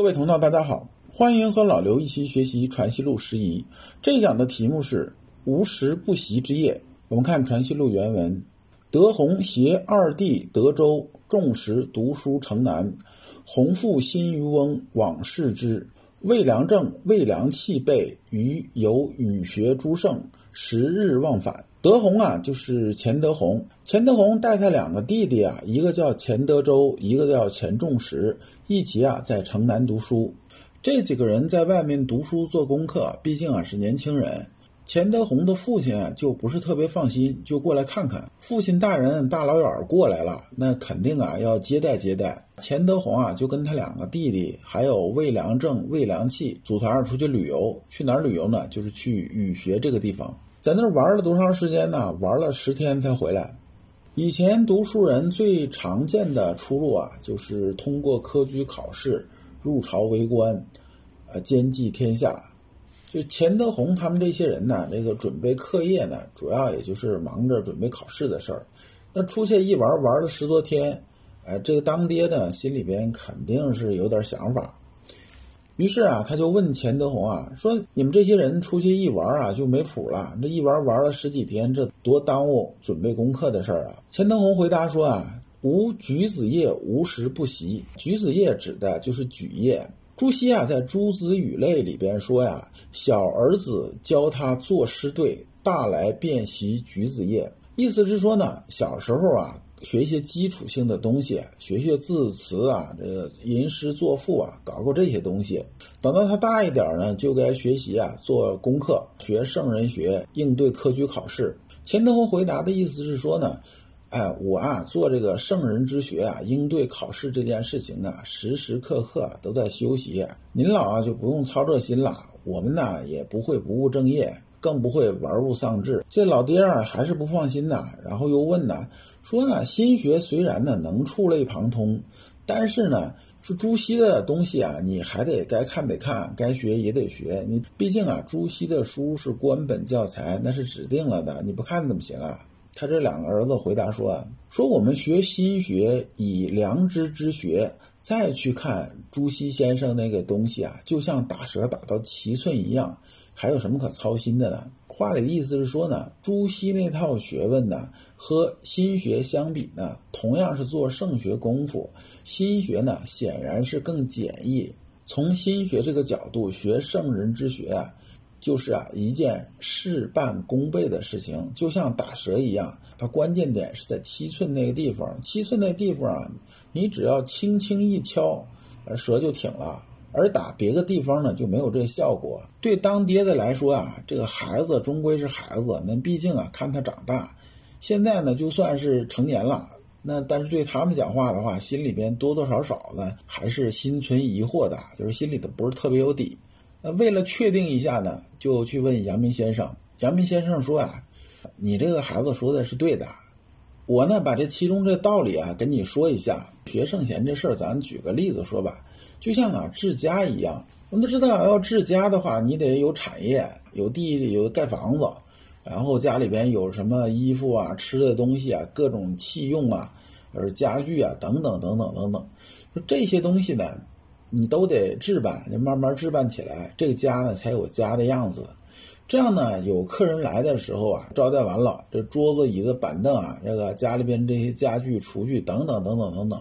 各位同道，大家好，欢迎和老刘一起学习《传习录》十仪。这一讲的题目是“无时不习之夜”。我们看《传习录》原文：德宏携二弟德州，众时读书城南。弘父新渔翁往视之，魏良正、魏良器备于有语学诸圣，十日忘返。德宏啊，就是钱德宏。钱德宏带他两个弟弟啊，一个叫钱德周，一个叫钱仲实，一起啊在城南读书。这几个人在外面读书做功课，毕竟啊是年轻人。钱德洪的父亲就不是特别放心，就过来看看。父亲大人大老远过来了，那肯定啊要接待接待。钱德洪啊就跟他两个弟弟，还有魏良正、魏良器组团出去旅游。去哪儿旅游呢？就是去语学这个地方。在那儿玩了多长时间呢？玩了十天才回来。以前读书人最常见的出路啊，就是通过科举考试入朝为官，呃，兼济天下。就钱德洪他们这些人呢，这个准备课业呢，主要也就是忙着准备考试的事儿。那出去一玩，玩了十多天，哎，这个当爹的心里边肯定是有点想法。于是啊，他就问钱德洪啊，说：“你们这些人出去一玩啊，就没谱了。这一玩玩了十几天，这多耽误准备功课的事儿啊！”钱德洪回答说：“啊，无举子业无时不习。举子业指的就是举业。朱熹啊，在《诸子语类》里边说呀，小儿子教他作诗对，大来便习橘子叶。意思是说呢，小时候啊。”学一些基础性的东西，学学字词啊，这吟诗作赋啊，搞搞这些东西。等到他大一点呢，就该学习啊，做功课，学圣人学，应对科举考试。钱德洪回答的意思是说呢，哎，我啊做这个圣人之学啊，应对考试这件事情啊，时时刻刻都在休息。您老啊就不用操这心了，我们呢也不会不务正业。更不会玩物丧志。这老爹啊，还是不放心呐。然后又问呢，说呢，心学虽然呢能触类旁通，但是呢，说朱熹的东西啊，你还得该看得看，该学也得学。你毕竟啊，朱熹的书是官本教材，那是指定了的，你不看怎么行啊？他这两个儿子回答说啊，说我们学心学以良知之学，再去看朱熹先生那个东西啊，就像打蛇打到七寸一样。还有什么可操心的呢？话里的意思是说呢，朱熹那套学问呢，和心学相比呢，同样是做圣学功夫，心学呢显然是更简易。从心学这个角度学圣人之学啊，就是啊一件事半功倍的事情，就像打蛇一样。它关键点是在七寸那个地方，七寸那地方啊，你只要轻轻一敲，蛇就挺了。而打别的地方呢，就没有这效果。对当爹的来说啊，这个孩子终归是孩子，那毕竟啊，看他长大。现在呢，就算是成年了，那但是对他们讲话的话，心里边多多少少呢，还是心存疑惑的，就是心里头不是特别有底。那为了确定一下呢，就去问阳明先生。阳明先生说啊，你这个孩子说的是对的。我呢，把这其中这道理啊，跟你说一下。学圣贤这事儿，咱举个例子说吧。就像啊治家一样，我们都知道，要治家的话，你得有产业，有地，有盖房子，然后家里边有什么衣服啊、吃的东西啊、各种器用啊、而家具啊等等等等等等，说这些东西呢，你都得置办，就慢慢置办起来，这个家呢才有家的样子。这样呢，有客人来的时候啊，招待完了，这桌子、椅子、板凳啊，这个家里边这些家具、厨具等等等等等等。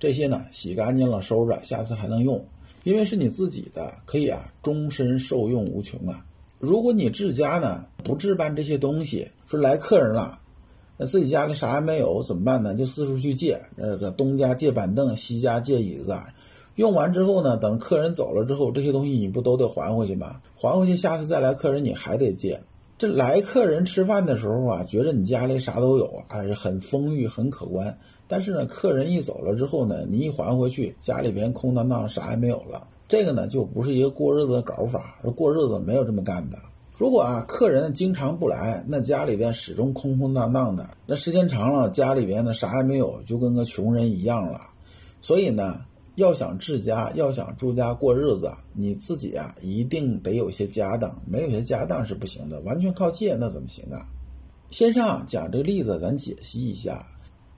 这些呢，洗干净了收着，下次还能用，因为是你自己的，可以啊，终身受用无穷啊。如果你自家呢不置办这些东西，说来客人了，那自己家里啥也没有怎么办呢？就四处去借，那个东家借板凳，西家借椅子，用完之后呢，等客人走了之后，这些东西你不都得还回去吗？还回去，下次再来客人你还得借。这来客人吃饭的时候啊，觉着你家里啥都有，还是很丰裕、很可观。但是呢，客人一走了之后呢，你一还回去，家里边空荡荡，啥也没有了。这个呢，就不是一个过日子的搞法。过日子没有这么干的。如果啊，客人经常不来，那家里边始终空空荡荡的，那时间长了，家里边呢啥也没有，就跟个穷人一样了。所以呢。要想治家，要想住家过日子，你自己啊一定得有些家当，没有些家当是不行的。完全靠借那怎么行啊？先生啊讲这个例子，咱解析一下。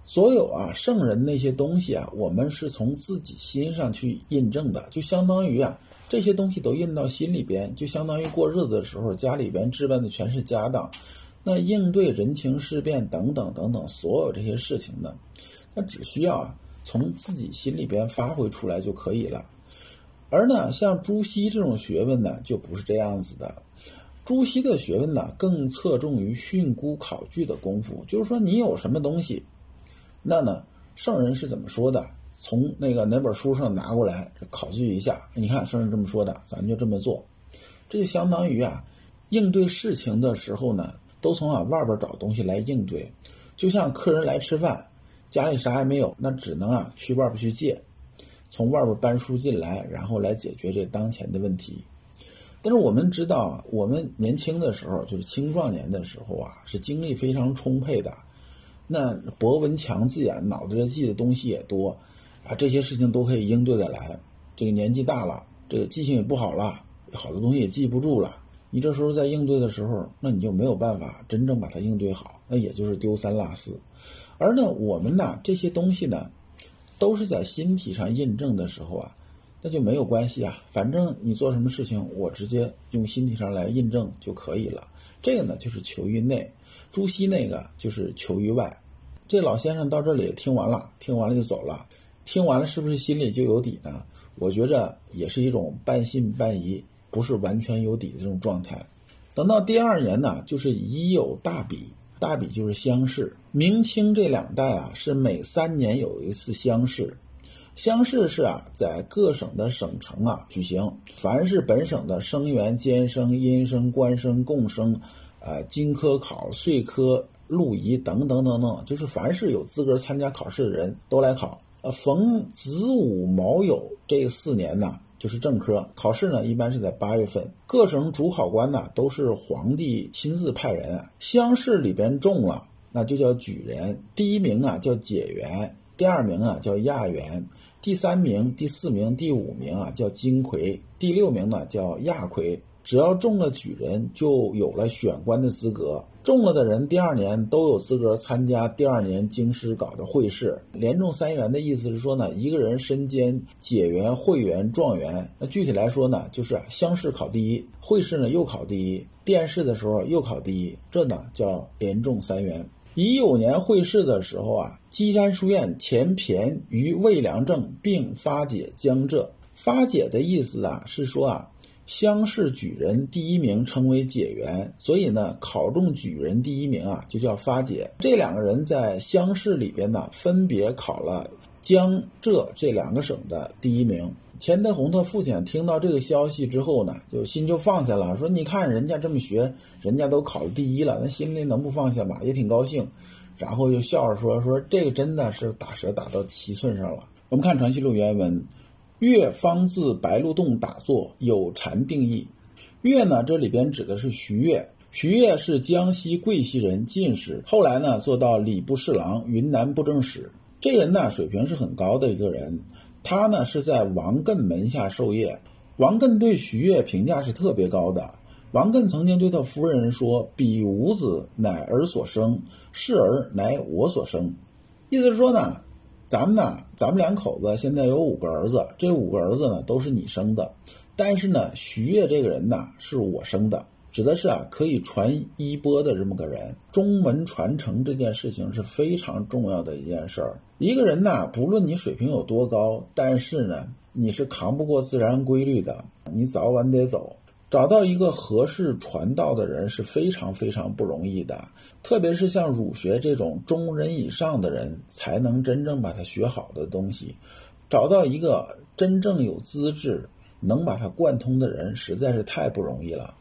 所有啊圣人那些东西啊，我们是从自己心上去印证的，就相当于啊这些东西都印到心里边，就相当于过日子的时候家里边置办的全是家当，那应对人情世变等等等等所有这些事情呢，那只需要啊从自己心里边发挥出来就可以了。而呢，像朱熹这种学问呢，就不是这样子的。朱熹的学问呢，更侧重于训诂考据的功夫。就是说，你有什么东西，那呢，圣人是怎么说的？从那个哪本书上拿过来考据一下。你看，圣人这么说的，咱就这么做。这就相当于啊，应对事情的时候呢，都从啊外边找东西来应对。就像客人来吃饭，家里啥也没有，那只能啊去外边去借。从外边搬书进来，然后来解决这当前的问题。但是我们知道，我们年轻的时候，就是青壮年的时候啊，是精力非常充沛的，那博闻强记啊，脑子里记的东西也多啊，这些事情都可以应对得来。这个年纪大了，这个记性也不好了，好多东西也记不住了。你这时候在应对的时候，那你就没有办法真正把它应对好，那也就是丢三落四。而呢，我们呢这些东西呢。都是在心体上印证的时候啊，那就没有关系啊。反正你做什么事情，我直接用心体上来印证就可以了。这个呢就是求于内，朱熹那个就是求于外。这老先生到这里听完了，听完了就走了。听完了是不是心里就有底呢？我觉着也是一种半信半疑，不是完全有底的这种状态。等到第二年呢，就是已有大笔。大比就是乡试，明清这两代啊是每三年有一次乡试，乡试是啊在各省的省城啊举行，凡是本省的生员、监生、阴生、官生、贡生，呃，金科考、岁科、录仪等等等等，就是凡是有资格参加考试的人都来考。呃，逢子午卯酉这四年呢。就是正科考试呢，一般是在八月份。各省主考官呢，都是皇帝亲自派人。乡试里边中了，那就叫举人。第一名啊叫解元，第二名啊叫亚元，第三名、第四名、第五名啊叫金魁，第六名呢叫亚魁。只要中了举人，就有了选官的资格。中了的人，第二年都有资格参加第二年京师搞的会试。连中三元的意思是说呢，一个人身兼解元、会元、状元。那具体来说呢，就是乡试考第一，会试呢又考第一，殿试的时候又考第一，这呢叫连中三元。乙酉年会试的时候啊，稽山书院前骈与魏良政并发解江浙。发解的意思啊，是说啊。乡试举人第一名称为解元，所以呢，考中举人第一名啊，就叫发解。这两个人在乡试里边呢，分别考了江浙这两个省的第一名。钱德洪他父亲听到这个消息之后呢，就心就放下了，说：“你看人家这么学，人家都考了第一了，那心里能不放下吗？也挺高兴。”然后就笑着说：“说这个真的是打蛇打到七寸上了。”我们看《传习录》原文。岳方自白鹿洞打坐，有禅定义。岳呢，这里边指的是徐悦。徐悦是江西贵溪人，进士，后来呢做到礼部侍郎、云南布政使。这人呢水平是很高的一个人。他呢是在王艮门下授业。王艮对徐悦评价是特别高的。王艮曾经对他夫人说：“彼五子，乃儿所生；是儿，乃我所生。”意思是说呢。咱们呢，咱们两口子现在有五个儿子，这五个儿子呢都是你生的，但是呢，徐悦这个人呢是我生的，指的是啊可以传衣钵的这么个人。中门传承这件事情是非常重要的一件事儿。一个人呢，不论你水平有多高，但是呢，你是扛不过自然规律的，你早晚得走。找到一个合适传道的人是非常非常不容易的，特别是像儒学这种中人以上的人，才能真正把它学好的东西。找到一个真正有资质能把它贯通的人，实在是太不容易了。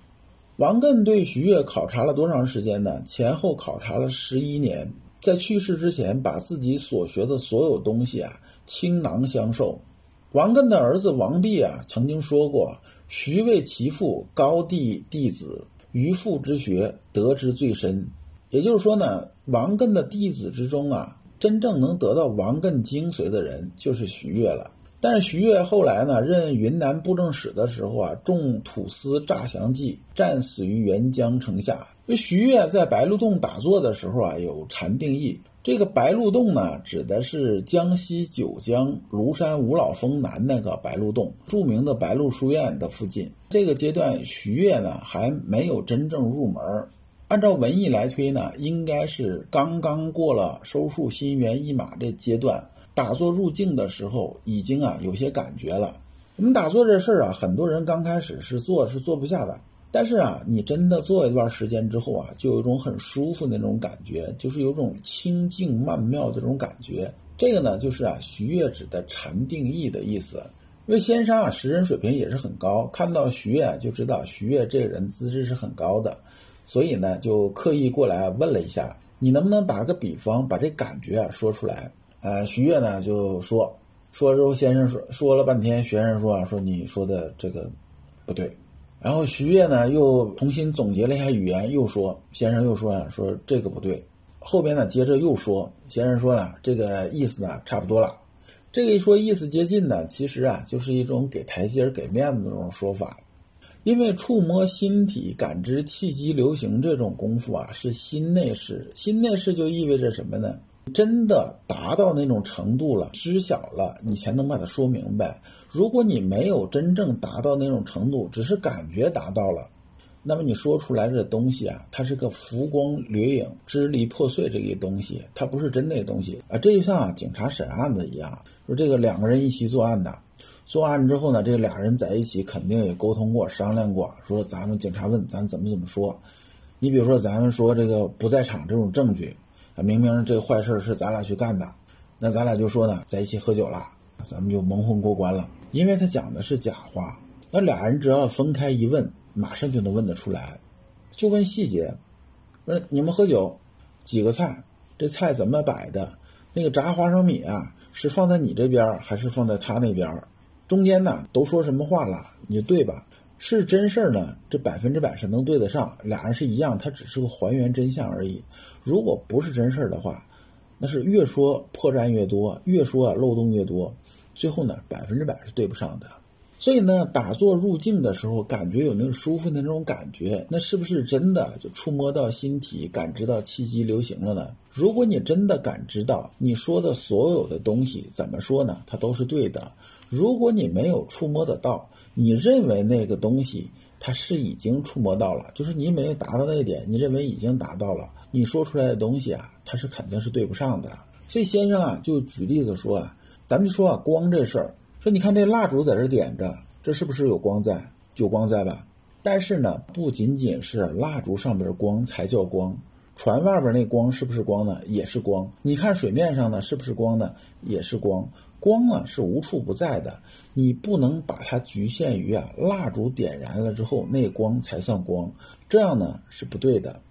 王艮对徐悦考察了多长时间呢？前后考察了十一年，在去世之前，把自己所学的所有东西啊倾囊相授。王艮的儿子王弼啊，曾经说过：“徐为其父高第弟子，于父之学得之最深。”也就是说呢，王艮的弟子之中啊，真正能得到王艮精髓的人就是徐悦了。但是徐悦后来呢，任云南布政使的时候啊，中土司诈降计，战死于沅江城下。因为徐悦在白鹿洞打坐的时候啊，有禅定意，这个白鹿洞呢，指的是江西九江庐山五老峰南那个白鹿洞，著名的白鹿书院的附近。这个阶段，徐悦呢还没有真正入门。按照文艺来推呢，应该是刚刚过了收束心猿意马这阶段，打坐入静的时候，已经啊有些感觉了。我们打坐这事儿啊，很多人刚开始是做是做不下的。但是啊，你真的做一段时间之后啊，就有一种很舒服的那种感觉，就是有种清静曼妙的这种感觉。这个呢，就是啊，徐悦指的禅定意的意思。因为先生啊，识人水平也是很高，看到徐悦就知道徐悦这个人资质是很高的，所以呢，就刻意过来问了一下，你能不能打个比方，把这感觉啊说出来？呃，徐悦呢就说，说之后先生说说了半天，学生说啊，说你说的这个不对。然后徐悦呢又重新总结了一下语言，又说：“先生又说啊，说这个不对。”后边呢接着又说：“先生说了，这个意思呢差不多了。”这个一说意思接近呢，其实啊就是一种给台阶、给面子的这种说法。因为触摸心体、感知气机流行这种功夫啊，是心内事。心内事就意味着什么呢？真的达到那种程度了，知晓了，你才能把它说明白。如果你没有真正达到那种程度，只是感觉达到了，那么你说出来的东西啊，它是个浮光掠影、支离破碎这个东西，它不是真的东西啊。这就像啊，警察审案子一样，说这个两个人一起作案的，作案之后呢，这俩人在一起肯定也沟通过、商量过，说咱们警察问咱怎么怎么说。你比如说，咱们说这个不在场这种证据。明明这坏事是咱俩去干的，那咱俩就说呢，在一起喝酒了，咱们就蒙混过关了。因为他讲的是假话，那俩人只要分开一问，马上就能问得出来，就问细节。说你们喝酒，几个菜？这菜怎么摆的？那个炸花生米啊，是放在你这边还是放在他那边？中间呢都说什么话了？你就对吧？是真事儿呢，这百分之百是能对得上，俩人是一样，他只是个还原真相而已。如果不是真事儿的话，那是越说破绽越多，越说啊漏洞越多，最后呢百分之百是对不上的。所以呢，打坐入静的时候，感觉有那种舒服的那种感觉，那是不是真的就触摸到心体，感知到气机流行了呢？如果你真的感知到，你说的所有的东西怎么说呢？它都是对的。如果你没有触摸得到，你认为那个东西它是已经触摸到了，就是你没有达到那一点，你认为已经达到了，你说出来的东西啊，它是肯定是对不上的。所以先生啊，就举例子说啊，咱们就说啊，光这事儿，说你看这蜡烛在这点着，这是不是有光在？有光在吧？但是呢，不仅仅是蜡烛上边光才叫光，船外边那光是不是光呢？也是光。你看水面上呢，是不是光呢？也是光。光呢是无处不在的，你不能把它局限于啊蜡烛点燃了之后那光才算光，这样呢是不对的。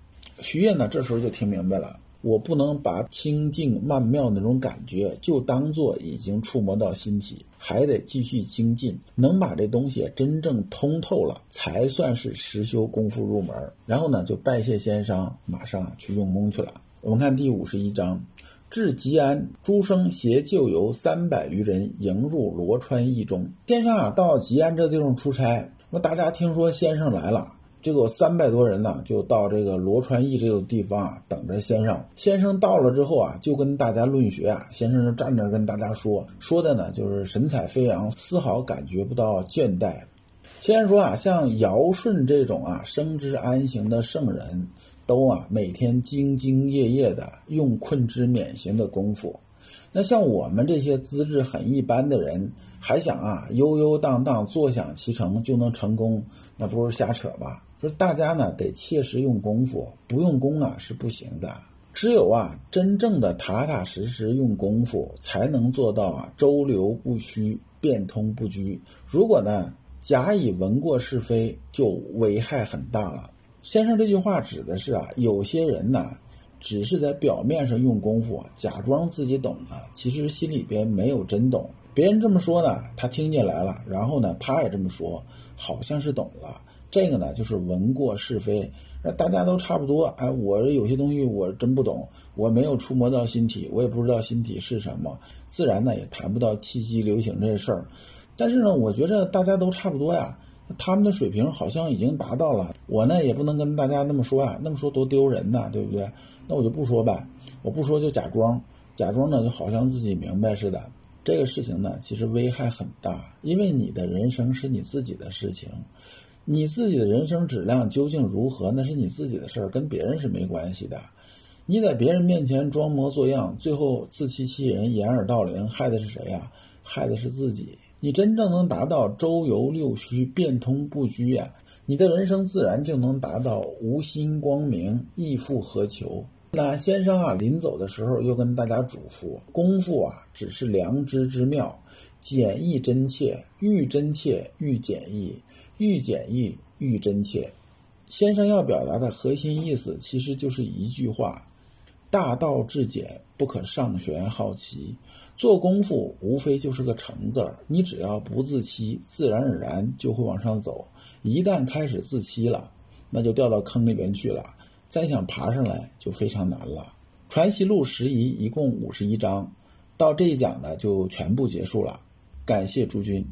徐悦呢这时候就听明白了，我不能把清净曼妙那种感觉就当做已经触摸到心体，还得继续精进，能把这东西真正通透了，才算是实修功夫入门。然后呢就拜谢先生，马上去用功去了。我们看第五十一章。至吉安，诸生携旧游三百余人迎入罗川驿中。先生啊，到吉安这地方出差，那大家听说先生来了，就有三百多人呢，就到这个罗川驿这个地方啊，等着先生。先生到了之后啊，就跟大家论学啊。先生就站着跟大家说，说的呢就是神采飞扬，丝毫感觉不到倦怠。先生说啊，像尧舜这种啊，生之安行的圣人。都啊，每天兢兢业业的用困之免刑的功夫。那像我们这些资质很一般的人，还想啊悠悠荡荡坐享其成就能成功，那不是瞎扯吧？说大家呢得切实用功夫，不用功啊是不行的。只有啊真正的踏踏实实用功夫，才能做到啊周流不虚，变通不拘。如果呢假以闻过是非，就危害很大了。先生这句话指的是啊，有些人呢，只是在表面上用功夫，假装自己懂了，其实心里边没有真懂。别人这么说呢，他听进来了，然后呢，他也这么说，好像是懂了。这个呢，就是闻过是非，那大家都差不多。哎，我有些东西我真不懂，我没有触摸到心体，我也不知道心体是什么，自然呢也谈不到气机流行这事儿。但是呢，我觉着大家都差不多呀。他们的水平好像已经达到了。我呢也不能跟大家那么说啊，那么说多丢人呐，对不对？那我就不说呗，我不说就假装，假装呢就好像自己明白似的。这个事情呢，其实危害很大，因为你的人生是你自己的事情，你自己的人生质量究竟如何，那是你自己的事儿，跟别人是没关系的。你在别人面前装模作样，最后自欺欺人、掩耳盗铃，害的是谁呀？害的是自己。你真正能达到周游六虚、变通不拘呀，你的人生自然就能达到无心光明、亦复何求。那先生啊，临走的时候又跟大家嘱咐：功夫啊，只是良知之妙，简易真切，愈真切愈简易，愈简易愈真切。先生要表达的核心意思，其实就是一句话。大道至简，不可上玄好奇。做功夫无非就是个成字儿，你只要不自欺，自然而然就会往上走。一旦开始自欺了，那就掉到坑里边去了，再想爬上来就非常难了。《传习录》十仪一共五十一章，到这一讲呢就全部结束了。感谢诸君。